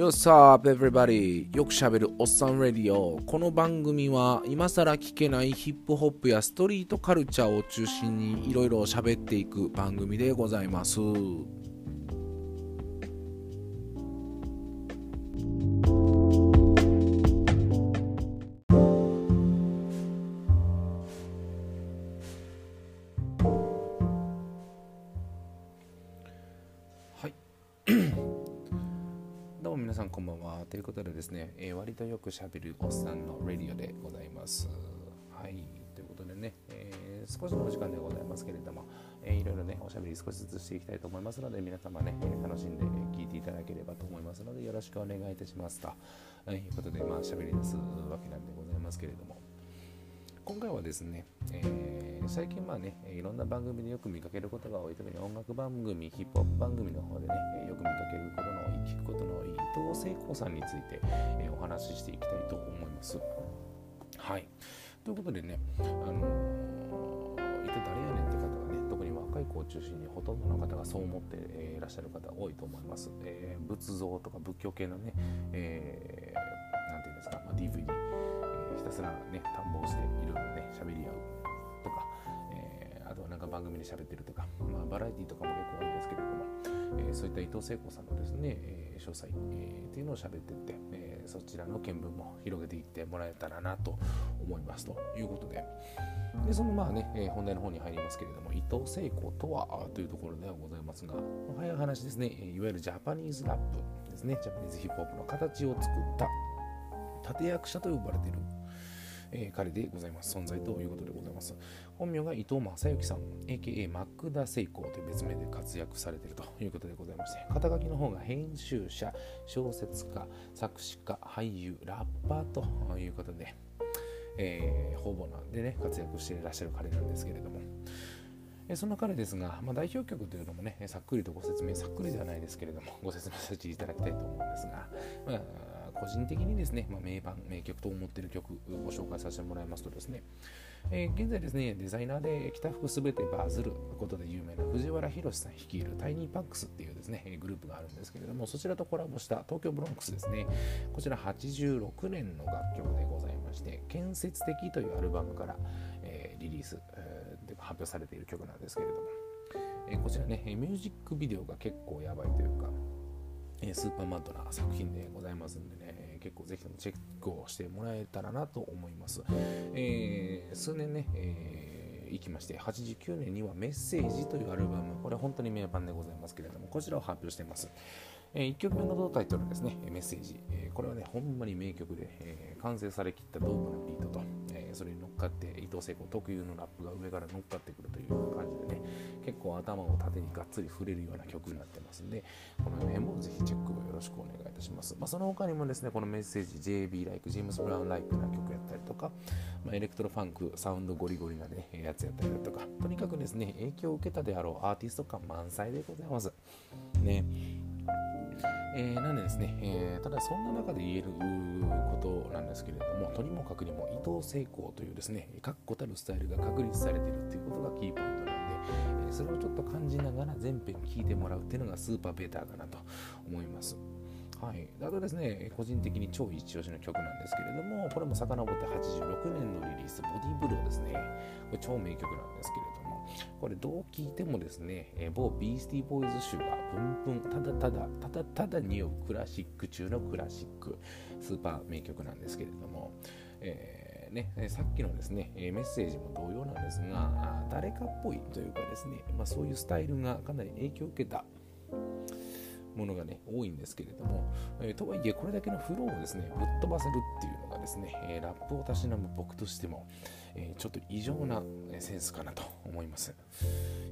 Yo, sup, everybody? よくしゃべるおっさんレディオ。この番組は今更聞けないヒップホップやストリートカルチャーを中心にいろいろ喋っていく番組でございます。さんこんばんは。ということでですね、えー、割とよくしゃべるおっさんのレディオでございます。はい、ということでね、えー、少しのお時間でございますけれども、えー、いろいろね、おしゃべり少しずつしていきたいと思いますので、皆様ね、楽しんで聞いていただければと思いますので、よろしくお願いいたしますと、とい。うことで、まあ、しゃべり出すわけなんでございますけれども、今回はですね、えー、最近まあね、いろんな番組でよく見かけることが多い、特に音楽番組、ヒップホップ番組の方でね、よく見かけることの多い、聞くことの多い伊藤聖子さんについて、えー、お話ししていきたいと思います。はい。ということでね、あのー、一体誰やねんって方がね、特に若い子を中心にほとんどの方がそう思っていらっしゃる方多いと思います。えー、仏像とか仏教系のね、えー、なんていうんですか、まあ、DVD、ひたすらね探訪していろいろね喋り合う番組で喋ってるとか、まあ、バラエティとかも結構多いんですけれども、えー、そういった伊藤聖子さんのですね、えー、詳細、えー、っていうのを喋ってって、え、そちらの見聞も広げていってもらえたらなと思いますということで。でそのまあね、え、本題の方に入りますけれども伊藤聖子とはというところではございますが早い話ですねいわゆるジャパニーズラップですねジャパニーズヒップホップの形を作った立役者と呼ばれているえー、彼でございます。存在ということでございます。本名が伊藤正幸さん、AKA マクダセイコーという別名で活躍されているということでございまして、肩書きの方が編集者、小説家、作詞家、俳優、ラッパーということで、えー、方々なんでね、活躍していらっしゃる彼なんですけれども、えそんな彼ですが、まあ、代表曲というのもね、さっくりとご説明、さっくりではないですけれども、ご説明させていただきたいと思うんですが、まあ個人的にですね、まあ、名盤、名曲と思っている曲をご紹介させてもらいますとですね、えー、現在ですね、デザイナーで着た服すべてバズることで有名な藤原宏さん率いるタイニーパックスっていうですね、グループがあるんですけれども、そちらとコラボした東京ブロンクスですね、こちら86年の楽曲でございまして、建設的というアルバムから、えー、リリース、えー、発表されている曲なんですけれども、え、こちらね、ミュージックビデオが結構やばいというか、スーパーマッドな作品でございますんでね、結構ぜひともチェックをしてもらえたらなと思います。えー、数年ね、えー、行きまして、89年にはメッセージというアルバム、これ本当に名盤でございますけれども、こちらを発表しています。えー、1曲目のタイトルですね、メッセージ。えー、これはね、ほんまに名曲で、えー、完成されきったドームのビートと、えー、それに乗っかって伊藤聖子特有のラップが上から乗っかってくるという感じでね、結構頭を縦にがっつり振れるような曲になってますんで、この辺もぜひチェックをよろしくお願いいたします。まあ、その他にもですね、このメッセージ JB ライク、ジェームス・ブラウンライクな曲やったりとか、まあ、エレクトロファンク、サウンドゴリゴリな、ね、やつやったりだとか、とにかくですね、影響を受けたであろうアーティスト感満載でございます。ね。えー、なんでですね、えー、ただそんな中で言えることなんですけれども、とにもかくにも伊藤聖光というですね、確固たるスタイルが確立されているということがキーポイントなんで、え、それをちょっと感じながら全編聞いてもらうっていうのがスーパーベーターかなと思います。はい、あとですね、個人的に超一押しの曲なんですけれども、これも遡って86年のリリース、ボディブローですね。これ超名曲なんですけれども、これどう聞いてもですね、某ビースティーボーイズ集がブンブンただただただただ匂うクラシック中のクラシックスーパー名曲なんですけれども、えー、ね、さっきのですね、メッセージも同様なんですが、誰かっぽいというかですね、まあ、そういうスタイルがかなり影響を受けたものがね、多いんですけれども、え、とはいえ、これだけのフローをですね、ぶっ飛ばせるっていうのがですね、え、ラップをたしなむ僕としても、え、ちょっと異常なセンスかなと思います。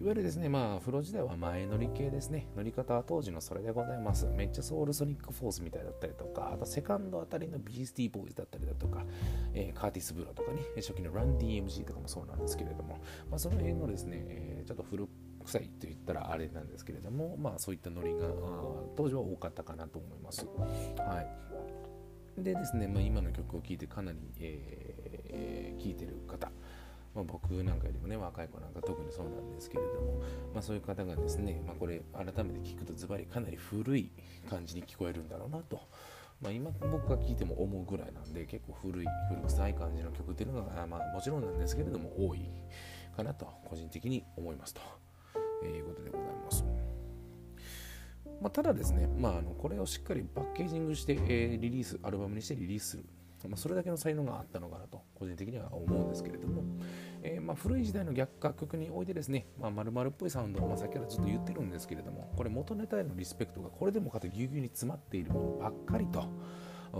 いわゆるですね、まあ、フロ時代は前乗り系ですね。乗り方は当時のそれでございます。めっちゃソウルソニックフォースみたいだったりとか、あとセカンドあたりのビースティーボーイズだったりだとか、えー、カーティス・ブロとかね、初期のランディ MC とかもそうなんですけれども、まあ、その辺のですね、えー、ちょっと古臭いと言ったらあれなんですけれども、まあそういったノリが当時は多かったかなと思います。はい。でですね、まあ、今の曲を聴いてかなり、えー、聴いてる方、まあ、僕なんかよりもね若い子なんか特にそうなんですけれどもまあ、そういう方がですね、まあ、これ改めて聞くとズバリかなり古い感じに聞こえるんだろうなと。まあ、今僕が聞いても思うぐらいなんで結構古い古臭い感じの曲っていうのが、まあ、もちろんなんですけれども多いかなと個人的に思いますと、えー、いうことでございます。まあ、ただですね、まあ、あのこれをしっかりパッケージングして、えー、リリース、アルバムにしてリリースする、まあ、それだけの才能があったのかなと、個人的には思うんですけれども、えー、ま、古い時代の逆楽曲においてですね、まあ、丸々っぽいサウンドを、まあ、さっきからずっと言ってるんですけれども、これ元ネタへのリスペクトがこれでもかとぎゅうぎゅうに詰まっているものばっかりと。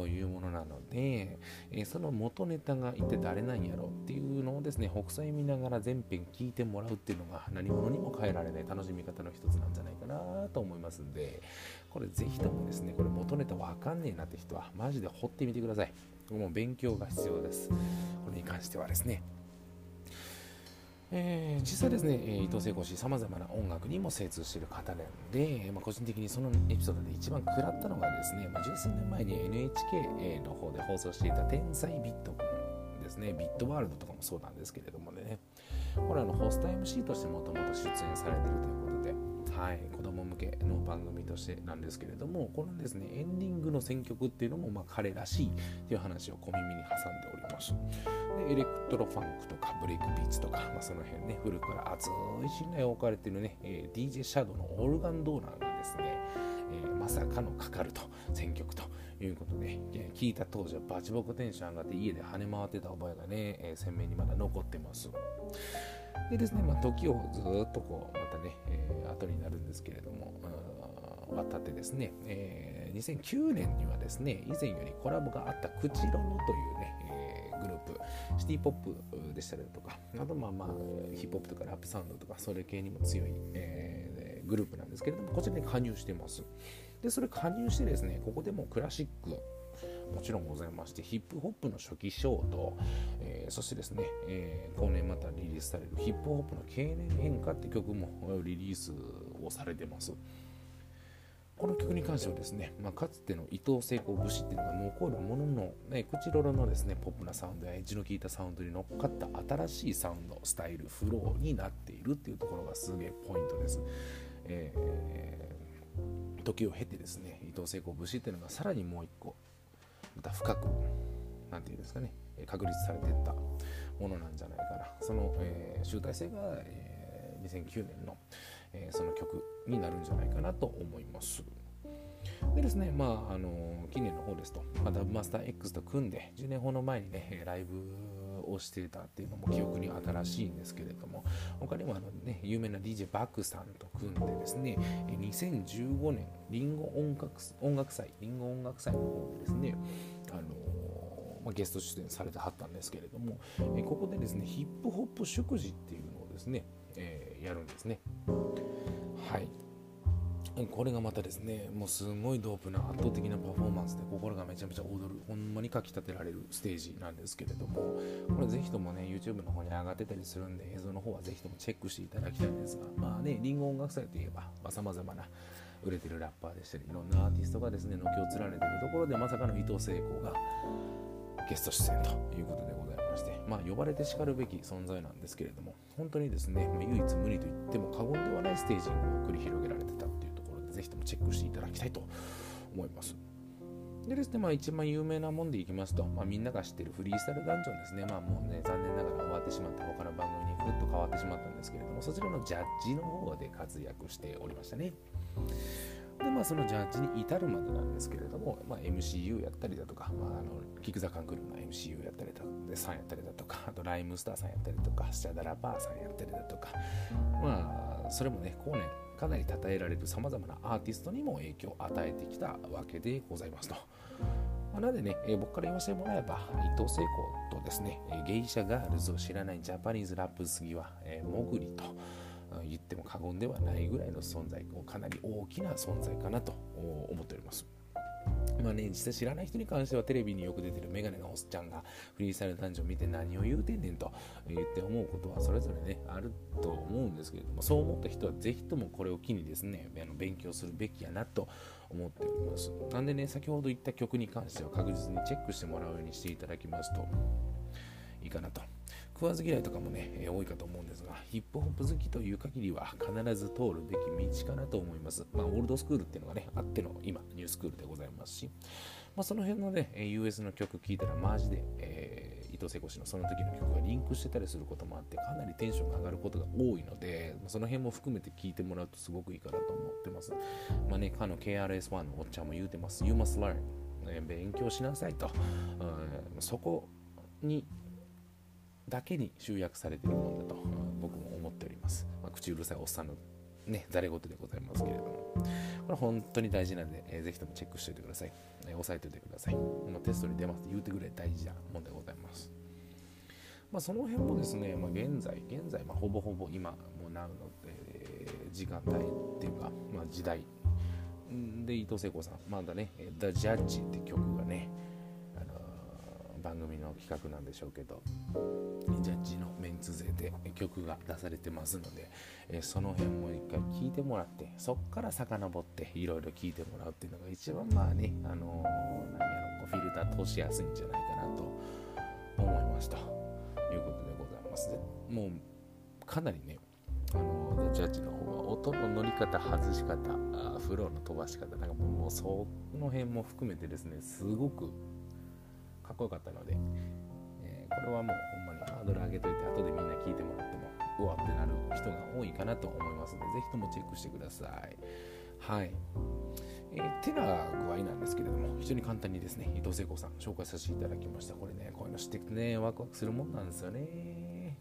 いうものなので、えその元ネタが一体誰なんやろうっていうのをですね、北斎見ながら全編聞いてもらうっていうのが何者にも変えられない楽しみ方の一つなんじゃないかなと思いますんで、これぜひともですね、これ元ネタわかんねえなって人はマジで掘ってみてください。もう勉強が必要です。これに関してはですね。えー、実際ですねえ、伊藤聖子氏、さまざまな音楽にも精通している方なんで、まあ、個人的にそのエピソードで一番食らったのがですね、まあ、十数年前に NHK の方で放送していた天才ビットですね、ビットワールドとかもそうなんですけれどもね、これあのホスト MC としてもともと出演されているということで、はい、番組としてなんですけれども、このですね、エンディングの選曲っていうのもまあ彼らしいっていう話を小耳に挟んでおります。でエレクトロファンクとかブレイクビーツとか、まあ、その辺ね、古くから厚い信頼を置かれているね、え、DJ シャドウのオルガンドナーにですね、えー、まさかのかかると、選曲ということで、え、聞いた当時はバチボコテンション上がって家で跳ね回ってた覚えがね、え鮮明にまだ残ってます。でですね、まあ、時をずっとこう、またね、え後になるんですけれども、渡ってですね、え2009年にはですね、以前よりコラボがあったクチロノというね、グループシティポップでしたりとかあとまあまあヒップホップとかラップサウンドとかそれ系にも強い、えー、グループなんですけれどもこちらに加入してます。でそれ加入してですねここでもクラシックもちろんございましてヒップホップの初期衝動、えー、そしてですね、えー、後年またリリースされるヒップホップの経年変化って曲もリリースをされてます。この曲に関してはですね、まあ、かつての伊藤聖子節っていうのが残るものの、ね、口ロロのですね、ポップなサウンドやエッジの効いたサウンドに乗っかった新しいサウンド、スタイル、フローになっているっていうところがすげえポイントです。えー、時を経てですね、伊藤聖子節っていうのがさらにもう一個、また深く、なんていうんですかね、確立されていったものなんじゃないかな。その、えー、集大成が、えー、2009年の、えー、その曲になるんじゃないかなと思います。でですね、まあ、あの近年の方ですと、まあ、ダブマスター X と組んで、10年ほど前にね、ライブをしていたっていうのも記憶に新しいんですけれども、他にもあの、ね、有名な DJ バックさんと組んでですね、2015年、リンゴ音楽音楽祭、リンゴ音楽祭の方でですね、あのまあ、ゲスト出演されてはったんですけれども、えここでですね、ヒップホップ祝辞っていうのをですね、えー、やるんですね。はい。これがまたですね、もうすごいドープな圧倒的なパフォーマンスで心がめちゃめちゃ踊る、ほんまにかきたてられるステージなんですけれども、これぜひともね、YouTube の方に上がってたりするんで、映像の方はぜひともチェックしていただきたいんですが、まあね、リンゴ音楽祭といえば、さまざ、まな売れてるラッパーでしたり、いろんなアーティストがですね、軒を連ねてるところで、まさかの伊藤聖子がゲスト出演ということでございまして、まあ、呼ばれてしかるべき存在なんですけれども、本当にですね、ま唯一無二と言っても過言ではないステージングを繰り広げられてたっていうところでぜひともチェックしていただきたいと思います。でですね、まあ一番有名なもんでいきますと、まあみんなが知ってるフリースタイルダンジョンですね。まあもうね、残念ながら終わってしまって他の番組にぐっと変わってしまったんですけれども、そちらのジャッジの方で活躍しておりましたね。まあそのジャッジに至るまでなんですけれども、まあ MCU やったりだとか、まああの、キクザカンクルーの MCU やったりだとか、さんやったりだとか、あとライムスターさんやったりとか、スチャダラパーさんやったりだとか、まあそれもね、後年、かなり称えられるさまざまなアーティストにも影響を与えてきたわけでございますと。まあ、なのでね、えー、僕から言わせてもらえば、いとうせいこうとですね、えゲイシャガールズを知らないジャパニーズラップ好きは、えー、モグリと言っても過言ではないぐらいの存在、かなり大きな存在かなと思っております。まあね、実際知らない人に関してはテレビによく出てるメガネのおっちゃんがフリースタイルダンジョンを見て何を言うてんねんと言って思うことはそれぞれね、あると思うんですけれども、そう思った人はぜひともこれを機にですね、あの勉強するべきやなと思っております。なんでね、先ほど言った曲に関しては確実にチェックしてもらうようにしていただきますといいかなと。食わず嫌いとかもね、え多いかと思うんですが、ヒップホップ好きという限りは必ず通るべき道かなと思います。まあ、オールドスクールっていうのがね、あっての今、ニュースクールでございますし、まあ、その辺のね、US の曲聴いたらマジで、えー、伊藤聖子氏のその時の曲がリンクしてたりすることもあって、かなりテンションが上がることが多いので、その辺も含めて聴いてもらうとすごくいいかなと思ってます。まあね、かの KRS-1 のおっちゃんも言うてます。You must learn. 勉強しなさいと。うん、そこにだけに集約されてるものだと僕も思っております。まあ、口うるさいおっさんのね、ざれ言でございますけれども、これ本当に大事なんで、えー、ぜひともチェックしておいてください。えー、押さえておいてください。まあ、テストに出ますって言うてくれ大事なもんでございます。まあ、その辺もですね、まあ、現在、現在、まあ、ほぼほぼ今、もうなの、えー、時間帯っていうか、まあ、時代で伊藤聖子さん、まだね、The Judge って曲がね、番組の企画なんでしょうけど。ジャッジのメンツ勢で曲が出されてますので、えその辺も一回聞いてもらってそっから遡っていろいろ聞いてもらうっていうのが一番まあね、あの、何やろフィルター通しやすいんじゃないかなと思いました。ということでございます。でもうかなりねあのジャッジの方は音の乗り方外し方フローの飛ばし方なんかもうその辺も含めてですねすごくかっこよかったので、えー、これはもうほんまにハードル上げといて後でみんな聞いてもらってもうわってなる人が多いかなと思いますのでぜひともチェックしてくださいはいえー、てな具合なんですけれども、非常に簡単にですね、伊藤聖子さん紹介させていただきました。これね、こういうの知っていくとね、ワクワクするもんなんですよね。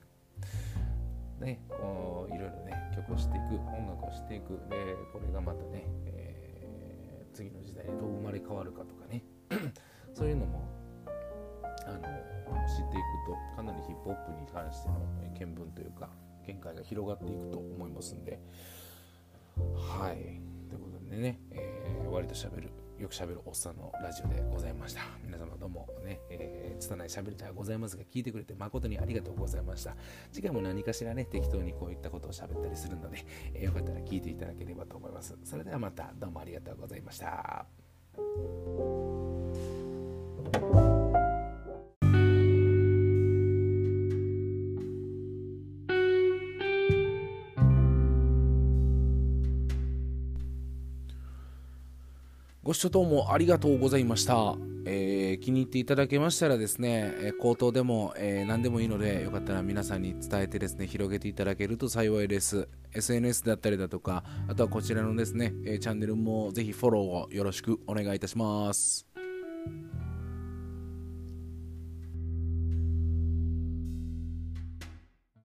ね、こういろいろね、曲を知っていく、音楽を知っていく、で、これがまたね、えー、次の時代にどう生まれ変わるかとかね、そういうのもあの知っていくとかなりヒップホップに関しての見聞というか見解が広がっていくと思いますんで。はい。ということでね、えー、割としゃべるよくしゃべるおっさんのラジオでございました。皆様どうもね、えー、拙いしゃべりではございますが聞いてくれて誠にありがとうございました。次回も何かしらね適当にこういったことをしゃべったりするので、えー、よかったら聞いていただければと思います。それではまたどうもありがとうございました。ご視聴どうもありがとうございました。えー、気に入っていただけましたらですね、え口頭でも、えー、何でもいいので、よかったら皆さんに伝えてですね、広げていただけると幸いです。SNS だったりだとか、あとはこちらのですね、えチャンネルもぜひフォローをよろしくお願いいたします。